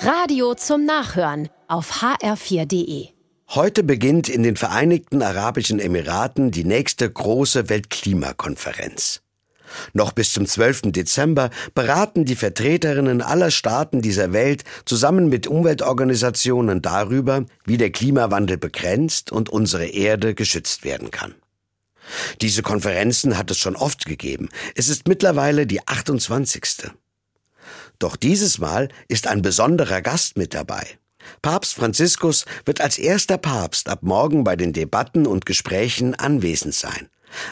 Radio zum Nachhören auf hr4.de. Heute beginnt in den Vereinigten Arabischen Emiraten die nächste große Weltklimakonferenz. Noch bis zum 12. Dezember beraten die Vertreterinnen aller Staaten dieser Welt zusammen mit Umweltorganisationen darüber, wie der Klimawandel begrenzt und unsere Erde geschützt werden kann. Diese Konferenzen hat es schon oft gegeben. Es ist mittlerweile die 28. Doch dieses Mal ist ein besonderer Gast mit dabei. Papst Franziskus wird als erster Papst ab morgen bei den Debatten und Gesprächen anwesend sein.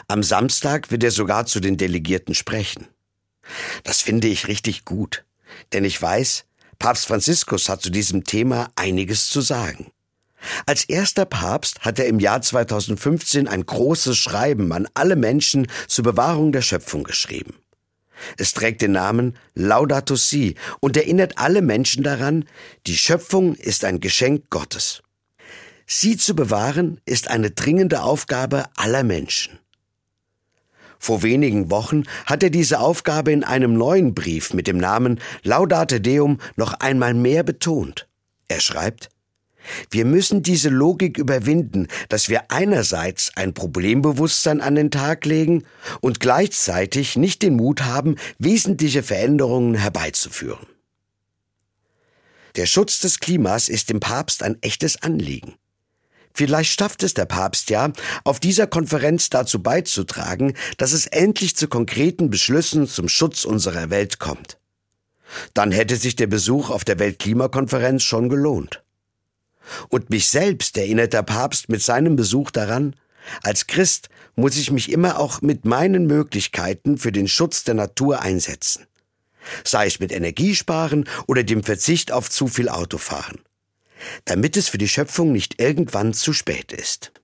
Am Samstag wird er sogar zu den Delegierten sprechen. Das finde ich richtig gut, denn ich weiß, Papst Franziskus hat zu diesem Thema einiges zu sagen. Als erster Papst hat er im Jahr 2015 ein großes Schreiben an alle Menschen zur Bewahrung der Schöpfung geschrieben. Es trägt den Namen Laudato Si und erinnert alle Menschen daran, die Schöpfung ist ein Geschenk Gottes. Sie zu bewahren ist eine dringende Aufgabe aller Menschen. Vor wenigen Wochen hat er diese Aufgabe in einem neuen Brief mit dem Namen Laudate Deum noch einmal mehr betont. Er schreibt, wir müssen diese Logik überwinden, dass wir einerseits ein Problembewusstsein an den Tag legen und gleichzeitig nicht den Mut haben, wesentliche Veränderungen herbeizuführen. Der Schutz des Klimas ist dem Papst ein echtes Anliegen. Vielleicht schafft es der Papst ja, auf dieser Konferenz dazu beizutragen, dass es endlich zu konkreten Beschlüssen zum Schutz unserer Welt kommt. Dann hätte sich der Besuch auf der Weltklimakonferenz schon gelohnt. Und mich selbst erinnert der Papst mit seinem Besuch daran, als Christ muss ich mich immer auch mit meinen Möglichkeiten für den Schutz der Natur einsetzen. Sei es mit Energiesparen oder dem Verzicht auf zu viel Autofahren. Damit es für die Schöpfung nicht irgendwann zu spät ist.